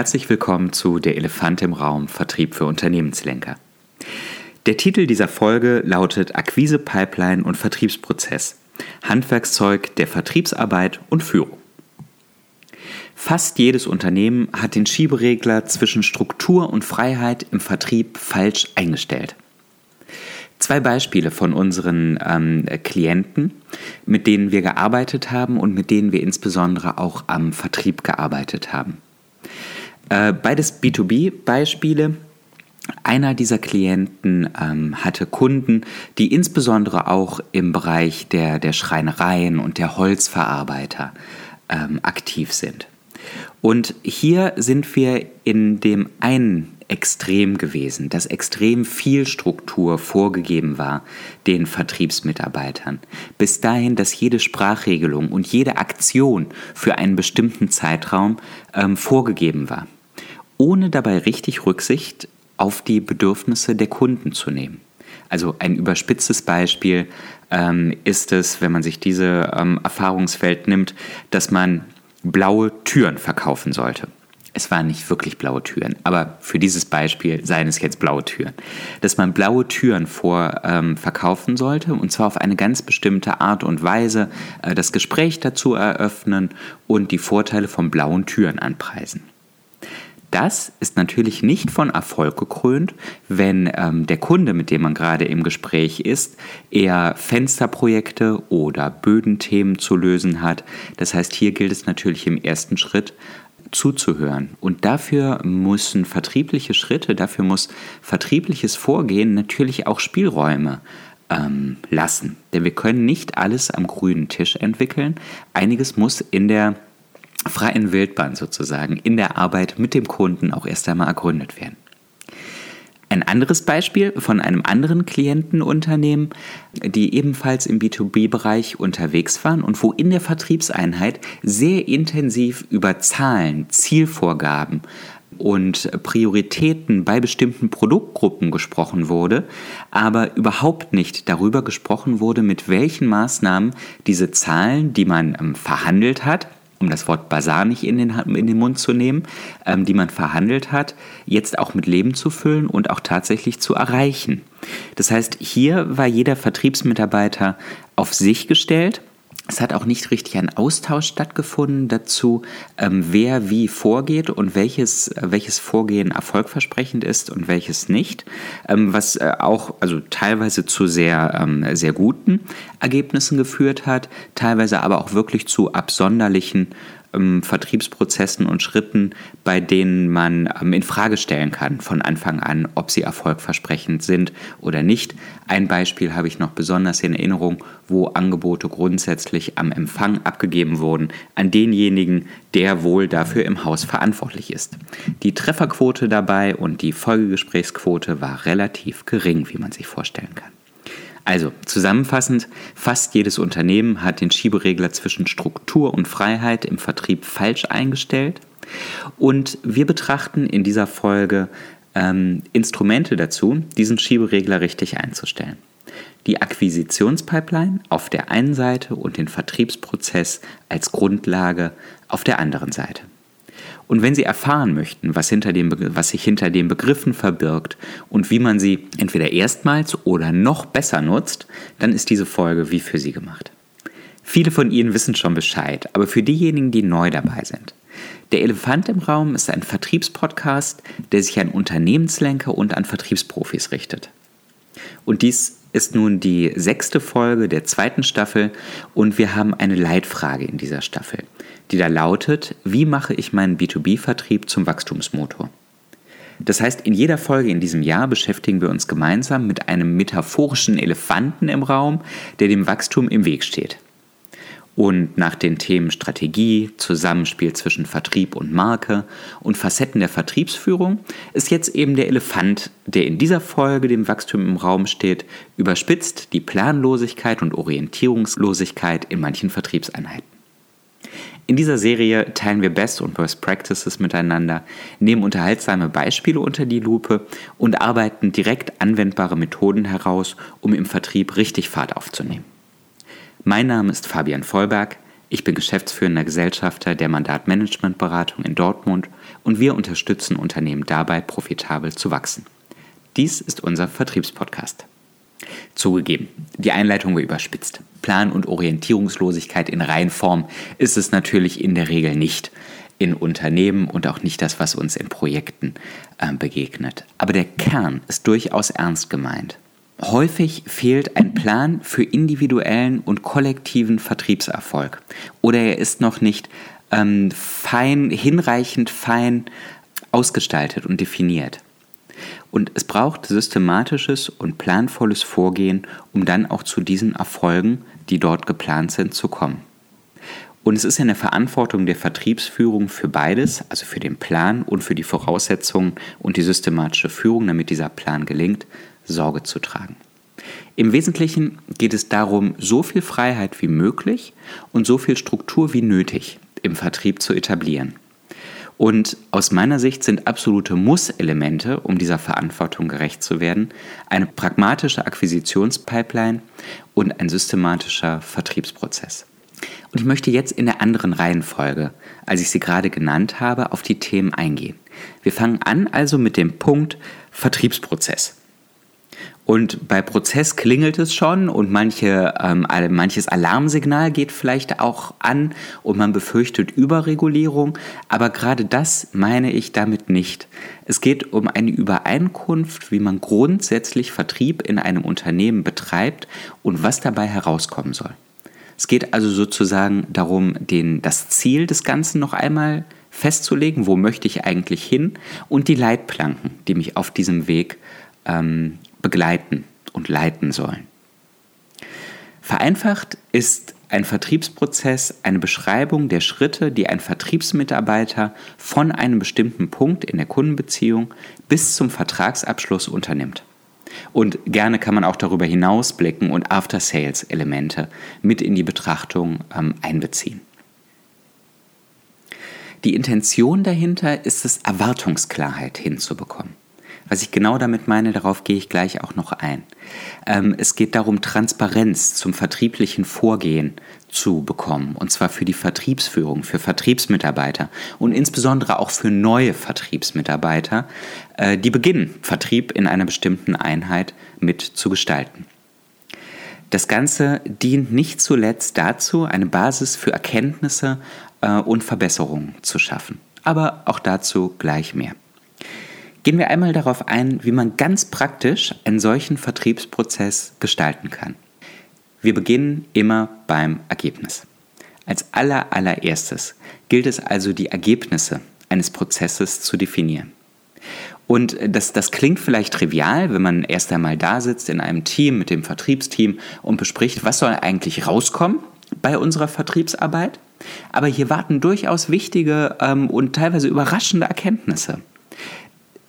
herzlich willkommen zu Der Elefant im Raum Vertrieb für Unternehmenslenker. Der Titel dieser Folge lautet Akquise, Pipeline und Vertriebsprozess. Handwerkszeug der Vertriebsarbeit und Führung. Fast jedes Unternehmen hat den Schieberegler zwischen Struktur und Freiheit im Vertrieb falsch eingestellt. Zwei Beispiele von unseren ähm, Klienten, mit denen wir gearbeitet haben und mit denen wir insbesondere auch am Vertrieb gearbeitet haben. Äh, beides B2B-Beispiele. Einer dieser Klienten ähm, hatte Kunden, die insbesondere auch im Bereich der, der Schreinereien und der Holzverarbeiter ähm, aktiv sind. Und hier sind wir in dem einen Extrem gewesen, dass extrem viel Struktur vorgegeben war den Vertriebsmitarbeitern. Bis dahin, dass jede Sprachregelung und jede Aktion für einen bestimmten Zeitraum ähm, vorgegeben war, ohne dabei richtig Rücksicht auf die Bedürfnisse der Kunden zu nehmen. Also ein überspitztes Beispiel ähm, ist es, wenn man sich diese ähm, Erfahrungswelt nimmt, dass man blaue Türen verkaufen sollte. Es waren nicht wirklich blaue Türen, aber für dieses Beispiel seien es jetzt blaue Türen. Dass man blaue Türen vor ähm, verkaufen sollte und zwar auf eine ganz bestimmte Art und Weise äh, das Gespräch dazu eröffnen und die Vorteile von blauen Türen anpreisen. Das ist natürlich nicht von Erfolg gekrönt, wenn ähm, der Kunde, mit dem man gerade im Gespräch ist, eher Fensterprojekte oder Bödenthemen zu lösen hat. Das heißt, hier gilt es natürlich im ersten Schritt zuzuhören. Und dafür müssen vertriebliche Schritte, dafür muss vertriebliches Vorgehen natürlich auch Spielräume ähm, lassen. Denn wir können nicht alles am grünen Tisch entwickeln. Einiges muss in der freien Wildbahn sozusagen in der Arbeit mit dem Kunden auch erst einmal ergründet werden. Ein anderes Beispiel von einem anderen Klientenunternehmen, die ebenfalls im B2B-Bereich unterwegs waren und wo in der Vertriebseinheit sehr intensiv über Zahlen, Zielvorgaben und Prioritäten bei bestimmten Produktgruppen gesprochen wurde, aber überhaupt nicht darüber gesprochen wurde, mit welchen Maßnahmen diese Zahlen, die man ähm, verhandelt hat, um das Wort Basar nicht in den, in den Mund zu nehmen, ähm, die man verhandelt hat, jetzt auch mit Leben zu füllen und auch tatsächlich zu erreichen. Das heißt, hier war jeder Vertriebsmitarbeiter auf sich gestellt es hat auch nicht richtig ein Austausch stattgefunden dazu, ähm, wer wie vorgeht und welches, äh, welches Vorgehen erfolgversprechend ist und welches nicht, ähm, was äh, auch also teilweise zu sehr, ähm, sehr guten Ergebnissen geführt hat, teilweise aber auch wirklich zu absonderlichen ähm, Vertriebsprozessen und Schritten, bei denen man ähm, in Frage stellen kann von Anfang an, ob sie erfolgversprechend sind oder nicht. Ein Beispiel habe ich noch besonders in Erinnerung, wo Angebote grundsätzlich am Empfang abgegeben wurden an denjenigen, der wohl dafür im Haus verantwortlich ist. Die Trefferquote dabei und die Folgegesprächsquote war relativ gering, wie man sich vorstellen kann. Also zusammenfassend, fast jedes Unternehmen hat den Schieberegler zwischen Struktur und Freiheit im Vertrieb falsch eingestellt. Und wir betrachten in dieser Folge ähm, Instrumente dazu, diesen Schieberegler richtig einzustellen. Die Akquisitionspipeline auf der einen Seite und den Vertriebsprozess als Grundlage auf der anderen Seite. Und wenn Sie erfahren möchten, was, hinter dem, was sich hinter den Begriffen verbirgt und wie man sie entweder erstmals oder noch besser nutzt, dann ist diese Folge wie für Sie gemacht. Viele von Ihnen wissen schon Bescheid, aber für diejenigen, die neu dabei sind. Der Elefant im Raum ist ein Vertriebspodcast, der sich an Unternehmenslenker und an Vertriebsprofis richtet. Und dies ist nun die sechste Folge der zweiten Staffel und wir haben eine Leitfrage in dieser Staffel die da lautet, wie mache ich meinen B2B-Vertrieb zum Wachstumsmotor? Das heißt, in jeder Folge in diesem Jahr beschäftigen wir uns gemeinsam mit einem metaphorischen Elefanten im Raum, der dem Wachstum im Weg steht. Und nach den Themen Strategie, Zusammenspiel zwischen Vertrieb und Marke und Facetten der Vertriebsführung ist jetzt eben der Elefant, der in dieser Folge dem Wachstum im Raum steht, überspitzt die Planlosigkeit und Orientierungslosigkeit in manchen Vertriebseinheiten. In dieser Serie teilen wir Best und Worst Practices miteinander, nehmen unterhaltsame Beispiele unter die Lupe und arbeiten direkt anwendbare Methoden heraus, um im Vertrieb richtig Fahrt aufzunehmen. Mein Name ist Fabian Vollberg. Ich bin geschäftsführender Gesellschafter der Mandatmanagementberatung in Dortmund und wir unterstützen Unternehmen dabei, profitabel zu wachsen. Dies ist unser Vertriebspodcast. Zugegeben, die Einleitung war überspitzt. Plan- und Orientierungslosigkeit in Reihenform ist es natürlich in der Regel nicht in Unternehmen und auch nicht das, was uns in Projekten äh, begegnet. Aber der Kern ist durchaus ernst gemeint. Häufig fehlt ein Plan für individuellen und kollektiven Vertriebserfolg oder er ist noch nicht ähm, fein, hinreichend fein ausgestaltet und definiert. Und es braucht systematisches und planvolles Vorgehen, um dann auch zu diesen Erfolgen, die dort geplant sind, zu kommen. Und es ist ja eine Verantwortung der Vertriebsführung für beides, also für den Plan und für die Voraussetzungen und die systematische Führung, damit dieser Plan gelingt, Sorge zu tragen. Im Wesentlichen geht es darum, so viel Freiheit wie möglich und so viel Struktur wie nötig im Vertrieb zu etablieren. Und aus meiner Sicht sind absolute Muss-Elemente, um dieser Verantwortung gerecht zu werden, eine pragmatische Akquisitionspipeline und ein systematischer Vertriebsprozess. Und ich möchte jetzt in der anderen Reihenfolge, als ich sie gerade genannt habe, auf die Themen eingehen. Wir fangen an also mit dem Punkt Vertriebsprozess. Und bei Prozess klingelt es schon und manche, ähm, manches Alarmsignal geht vielleicht auch an und man befürchtet Überregulierung. Aber gerade das meine ich damit nicht. Es geht um eine Übereinkunft, wie man grundsätzlich Vertrieb in einem Unternehmen betreibt und was dabei herauskommen soll. Es geht also sozusagen darum, den, das Ziel des Ganzen noch einmal festzulegen, wo möchte ich eigentlich hin und die Leitplanken, die mich auf diesem Weg ähm, begleiten und leiten sollen. Vereinfacht ist ein Vertriebsprozess eine Beschreibung der Schritte, die ein Vertriebsmitarbeiter von einem bestimmten Punkt in der Kundenbeziehung bis zum Vertragsabschluss unternimmt. Und gerne kann man auch darüber hinausblicken und After-Sales-Elemente mit in die Betrachtung ähm, einbeziehen. Die Intention dahinter ist es, Erwartungsklarheit hinzubekommen. Was ich genau damit meine, darauf gehe ich gleich auch noch ein. Ähm, es geht darum, Transparenz zum vertrieblichen Vorgehen zu bekommen. Und zwar für die Vertriebsführung, für Vertriebsmitarbeiter und insbesondere auch für neue Vertriebsmitarbeiter, äh, die beginnen, Vertrieb in einer bestimmten Einheit mit zu gestalten. Das Ganze dient nicht zuletzt dazu, eine Basis für Erkenntnisse äh, und Verbesserungen zu schaffen. Aber auch dazu gleich mehr. Gehen wir einmal darauf ein, wie man ganz praktisch einen solchen Vertriebsprozess gestalten kann. Wir beginnen immer beim Ergebnis. Als aller, allererstes gilt es also, die Ergebnisse eines Prozesses zu definieren. Und das, das klingt vielleicht trivial, wenn man erst einmal da sitzt in einem Team mit dem Vertriebsteam und bespricht, was soll eigentlich rauskommen bei unserer Vertriebsarbeit. Aber hier warten durchaus wichtige ähm, und teilweise überraschende Erkenntnisse.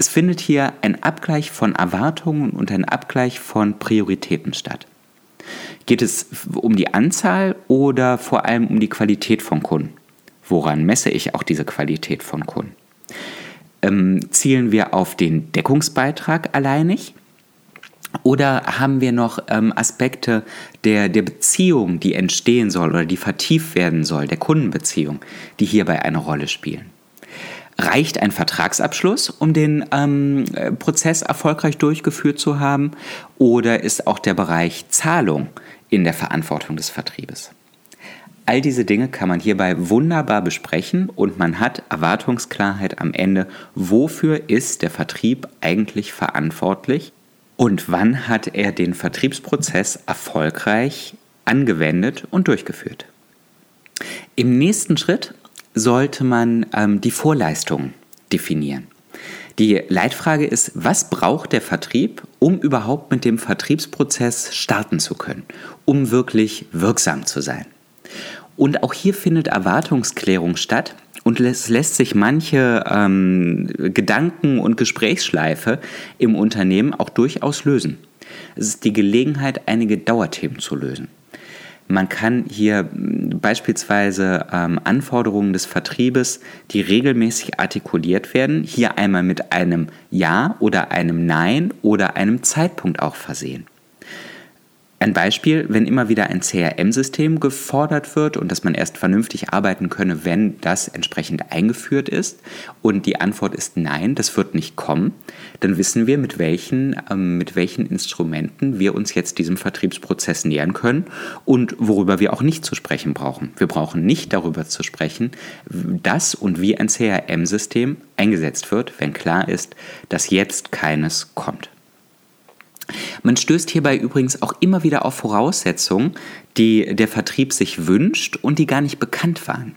Es findet hier ein Abgleich von Erwartungen und ein Abgleich von Prioritäten statt. Geht es um die Anzahl oder vor allem um die Qualität von Kunden? Woran messe ich auch diese Qualität von Kunden? Ähm, zielen wir auf den Deckungsbeitrag alleinig? Oder haben wir noch ähm, Aspekte der, der Beziehung, die entstehen soll oder die vertieft werden soll, der Kundenbeziehung, die hierbei eine Rolle spielen? Reicht ein Vertragsabschluss, um den ähm, Prozess erfolgreich durchgeführt zu haben? Oder ist auch der Bereich Zahlung in der Verantwortung des Vertriebes? All diese Dinge kann man hierbei wunderbar besprechen und man hat Erwartungsklarheit am Ende, wofür ist der Vertrieb eigentlich verantwortlich und wann hat er den Vertriebsprozess erfolgreich angewendet und durchgeführt. Im nächsten Schritt sollte man ähm, die Vorleistung definieren. Die Leitfrage ist, was braucht der Vertrieb, um überhaupt mit dem Vertriebsprozess starten zu können, um wirklich wirksam zu sein? Und auch hier findet Erwartungsklärung statt und es lässt sich manche ähm, Gedanken- und Gesprächsschleife im Unternehmen auch durchaus lösen. Es ist die Gelegenheit, einige Dauerthemen zu lösen. Man kann hier hm, beispielsweise ähm, Anforderungen des Vertriebes, die regelmäßig artikuliert werden, hier einmal mit einem Ja oder einem Nein oder einem Zeitpunkt auch versehen. Ein Beispiel, wenn immer wieder ein CRM-System gefordert wird und dass man erst vernünftig arbeiten könne, wenn das entsprechend eingeführt ist und die Antwort ist nein, das wird nicht kommen, dann wissen wir, mit welchen, ähm, mit welchen Instrumenten wir uns jetzt diesem Vertriebsprozess nähern können und worüber wir auch nicht zu sprechen brauchen. Wir brauchen nicht darüber zu sprechen, dass und wie ein CRM-System eingesetzt wird, wenn klar ist, dass jetzt keines kommt. Man stößt hierbei übrigens auch immer wieder auf Voraussetzungen, die der Vertrieb sich wünscht und die gar nicht bekannt waren.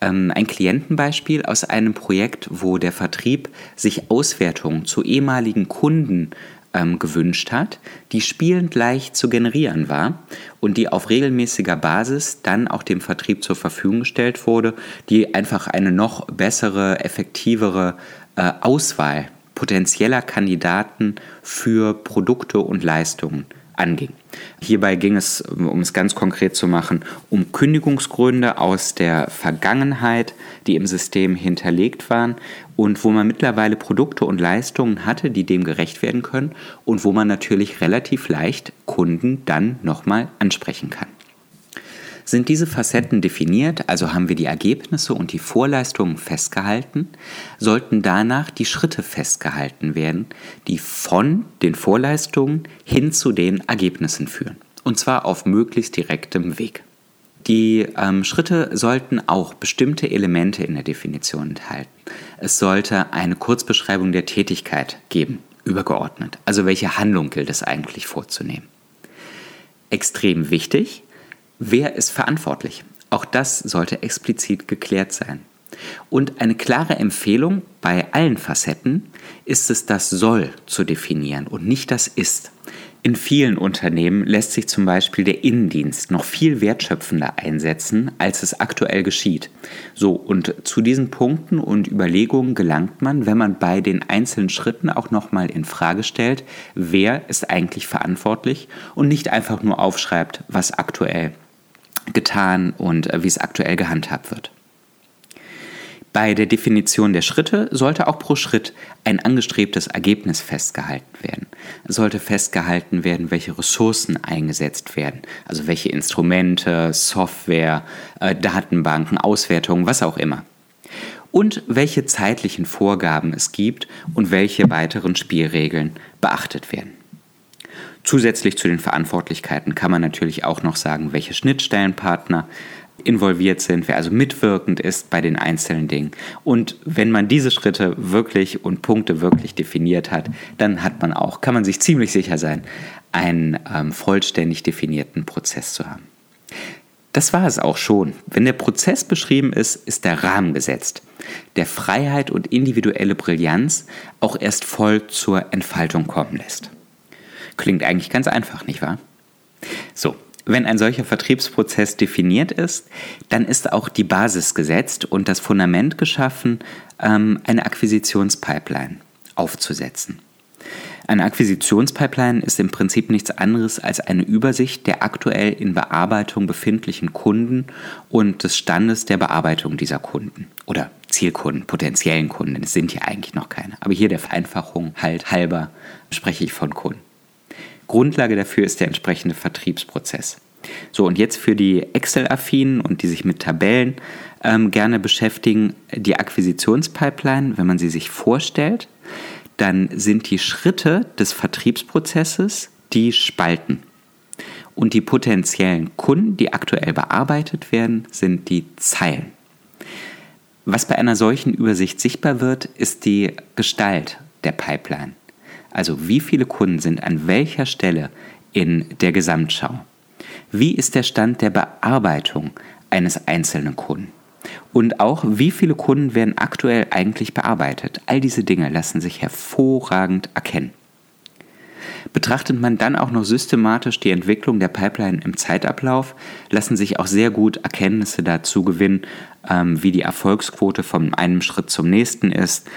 Ähm, ein Klientenbeispiel aus einem Projekt, wo der Vertrieb sich Auswertungen zu ehemaligen Kunden ähm, gewünscht hat, die spielend leicht zu generieren war und die auf regelmäßiger Basis dann auch dem Vertrieb zur Verfügung gestellt wurde, die einfach eine noch bessere, effektivere äh, Auswahl potenzieller Kandidaten für Produkte und Leistungen anging. Hierbei ging es, um es ganz konkret zu machen, um Kündigungsgründe aus der Vergangenheit, die im System hinterlegt waren und wo man mittlerweile Produkte und Leistungen hatte, die dem gerecht werden können und wo man natürlich relativ leicht Kunden dann nochmal ansprechen kann. Sind diese Facetten definiert, also haben wir die Ergebnisse und die Vorleistungen festgehalten, sollten danach die Schritte festgehalten werden, die von den Vorleistungen hin zu den Ergebnissen führen. Und zwar auf möglichst direktem Weg. Die ähm, Schritte sollten auch bestimmte Elemente in der Definition enthalten. Es sollte eine Kurzbeschreibung der Tätigkeit geben, übergeordnet. Also welche Handlung gilt es eigentlich vorzunehmen. Extrem wichtig, Wer ist verantwortlich? Auch das sollte explizit geklärt sein. Und eine klare Empfehlung bei allen Facetten ist es, das soll zu definieren und nicht das ist. In vielen Unternehmen lässt sich zum Beispiel der Innendienst noch viel wertschöpfender einsetzen, als es aktuell geschieht. So, und zu diesen Punkten und Überlegungen gelangt man, wenn man bei den einzelnen Schritten auch nochmal in Frage stellt, wer ist eigentlich verantwortlich und nicht einfach nur aufschreibt, was aktuell getan und äh, wie es aktuell gehandhabt wird. Bei der Definition der Schritte sollte auch pro Schritt ein angestrebtes Ergebnis festgehalten werden. Es sollte festgehalten werden, welche Ressourcen eingesetzt werden, also welche Instrumente, Software, äh, Datenbanken, Auswertungen, was auch immer. Und welche zeitlichen Vorgaben es gibt und welche weiteren Spielregeln beachtet werden. Zusätzlich zu den Verantwortlichkeiten kann man natürlich auch noch sagen, welche Schnittstellenpartner involviert sind, wer also mitwirkend ist bei den einzelnen Dingen. Und wenn man diese Schritte wirklich und Punkte wirklich definiert hat, dann hat man auch, kann man sich ziemlich sicher sein, einen ähm, vollständig definierten Prozess zu haben. Das war es auch schon. Wenn der Prozess beschrieben ist, ist der Rahmen gesetzt, der Freiheit und individuelle Brillanz auch erst voll zur Entfaltung kommen lässt. Klingt eigentlich ganz einfach, nicht wahr? So, wenn ein solcher Vertriebsprozess definiert ist, dann ist auch die Basis gesetzt und das Fundament geschaffen, ähm, eine Akquisitionspipeline aufzusetzen. Eine Akquisitionspipeline ist im Prinzip nichts anderes als eine Übersicht der aktuell in Bearbeitung befindlichen Kunden und des Standes der Bearbeitung dieser Kunden oder Zielkunden, potenziellen Kunden. Es sind ja eigentlich noch keine. Aber hier der Vereinfachung halt halber spreche ich von Kunden. Grundlage dafür ist der entsprechende Vertriebsprozess. So, und jetzt für die Excel-Affinen und die sich mit Tabellen ähm, gerne beschäftigen, die Akquisitionspipeline, wenn man sie sich vorstellt, dann sind die Schritte des Vertriebsprozesses die Spalten. Und die potenziellen Kunden, die aktuell bearbeitet werden, sind die Zeilen. Was bei einer solchen Übersicht sichtbar wird, ist die Gestalt der Pipeline. Also wie viele Kunden sind an welcher Stelle in der Gesamtschau? Wie ist der Stand der Bearbeitung eines einzelnen Kunden? Und auch, wie viele Kunden werden aktuell eigentlich bearbeitet? All diese Dinge lassen sich hervorragend erkennen. Betrachtet man dann auch noch systematisch die Entwicklung der Pipeline im Zeitablauf, lassen sich auch sehr gut Erkenntnisse dazu gewinnen, ähm, wie die Erfolgsquote von einem Schritt zum nächsten ist,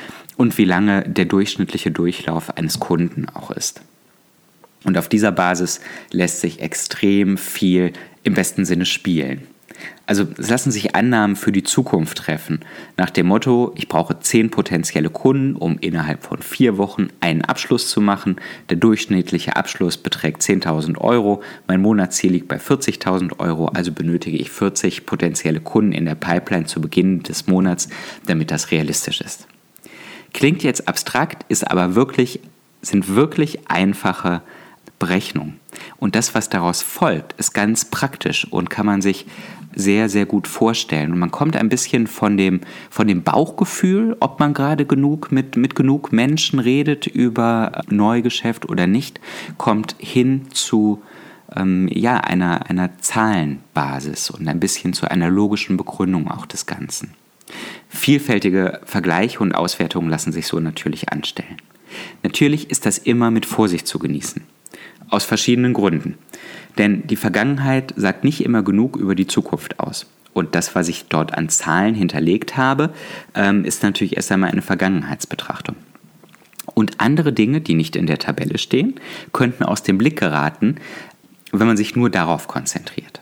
und wie lange der durchschnittliche Durchlauf eines Kunden auch ist. Und auf dieser Basis lässt sich extrem viel im besten Sinne spielen. Also es lassen sich Annahmen für die Zukunft treffen. Nach dem Motto, ich brauche zehn potenzielle Kunden, um innerhalb von vier Wochen einen Abschluss zu machen. Der durchschnittliche Abschluss beträgt 10.000 Euro. Mein Monatsziel liegt bei 40.000 Euro. Also benötige ich 40 potenzielle Kunden in der Pipeline zu Beginn des Monats, damit das realistisch ist. Klingt jetzt abstrakt, ist aber wirklich, sind wirklich einfache Berechnungen. Und das, was daraus folgt, ist ganz praktisch und kann man sich sehr, sehr gut vorstellen. Und man kommt ein bisschen von dem, von dem Bauchgefühl, ob man gerade genug mit, mit genug Menschen redet über Neugeschäft oder nicht, kommt hin zu ähm, ja, einer, einer Zahlenbasis und ein bisschen zu einer logischen Begründung auch des Ganzen. Vielfältige Vergleiche und Auswertungen lassen sich so natürlich anstellen. Natürlich ist das immer mit Vorsicht zu genießen. Aus verschiedenen Gründen. Denn die Vergangenheit sagt nicht immer genug über die Zukunft aus. Und das, was ich dort an Zahlen hinterlegt habe, ähm, ist natürlich erst einmal eine Vergangenheitsbetrachtung. Und andere Dinge, die nicht in der Tabelle stehen, könnten aus dem Blick geraten, wenn man sich nur darauf konzentriert.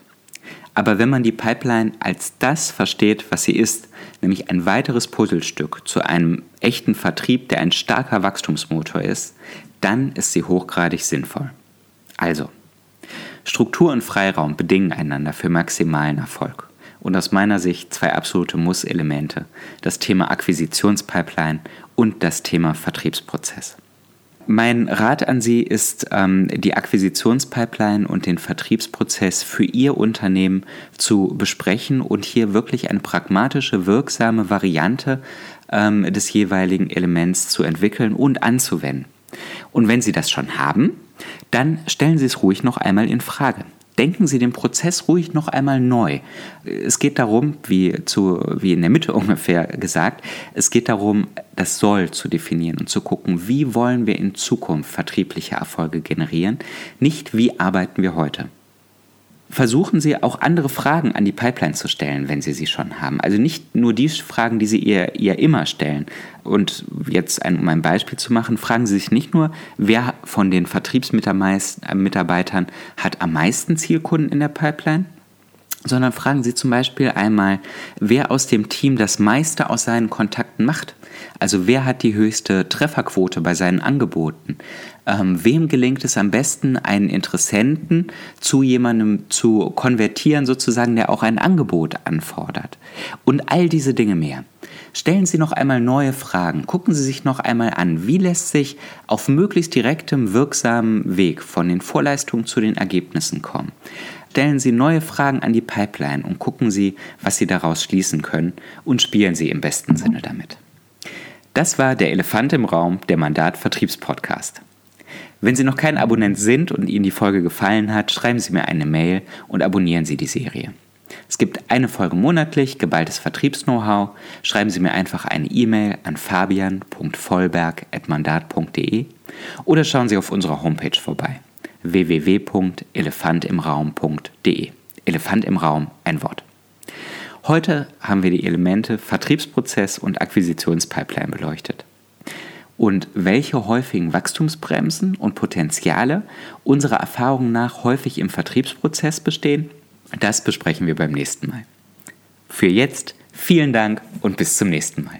Aber wenn man die Pipeline als das versteht, was sie ist, nämlich ein weiteres Puzzlestück zu einem echten Vertrieb, der ein starker Wachstumsmotor ist, dann ist sie hochgradig sinnvoll. Also, Struktur und Freiraum bedingen einander für maximalen Erfolg. Und aus meiner Sicht zwei absolute Muss-Elemente, das Thema Akquisitionspipeline und das Thema Vertriebsprozess. Mein Rat an Sie ist, ähm, die Akquisitionspipeline und den Vertriebsprozess für Ihr Unternehmen zu besprechen und hier wirklich eine pragmatische, wirksame Variante ähm, des jeweiligen Elements zu entwickeln und anzuwenden. Und wenn Sie das schon haben, dann stellen Sie es ruhig noch einmal in Frage. Denken Sie den Prozess ruhig noch einmal neu. Es geht darum, wie, zu, wie in der Mitte ungefähr gesagt, es geht darum, das Soll zu definieren und zu gucken, wie wollen wir in Zukunft vertriebliche Erfolge generieren, nicht wie arbeiten wir heute versuchen Sie auch andere Fragen an die Pipeline zu stellen, wenn Sie sie schon haben. Also nicht nur die Fragen, die Sie ihr, ihr immer stellen. Und jetzt, ein, um ein Beispiel zu machen, fragen Sie sich nicht nur, wer von den Vertriebsmitarbeitern hat am meisten Zielkunden in der Pipeline, sondern fragen Sie zum Beispiel einmal, wer aus dem Team das meiste aus seinen Kontakten macht. Also wer hat die höchste Trefferquote bei seinen Angeboten? Ähm, wem gelingt es am besten, einen Interessenten zu jemandem zu konvertieren, sozusagen, der auch ein Angebot anfordert? Und all diese Dinge mehr. Stellen Sie noch einmal neue Fragen. Gucken Sie sich noch einmal an, wie lässt sich auf möglichst direktem, wirksamen Weg von den Vorleistungen zu den Ergebnissen kommen. Stellen Sie neue Fragen an die Pipeline und gucken Sie, was Sie daraus schließen können und spielen Sie im besten Sinne damit. Das war der Elefant im Raum, der Mandat Vertriebspodcast. Wenn Sie noch kein Abonnent sind und Ihnen die Folge gefallen hat, schreiben Sie mir eine Mail und abonnieren Sie die Serie. Es gibt eine Folge monatlich, geballtes Vertriebs-Know-how. Schreiben Sie mir einfach eine E-Mail an fabian.vollberg.mandat.de oder schauen Sie auf unserer Homepage vorbei www.elefantimraum.de. Elefant im Raum, ein Wort. Heute haben wir die Elemente Vertriebsprozess und Akquisitionspipeline beleuchtet und welche häufigen Wachstumsbremsen und Potenziale unserer Erfahrung nach häufig im Vertriebsprozess bestehen, das besprechen wir beim nächsten Mal. Für jetzt vielen Dank und bis zum nächsten Mal.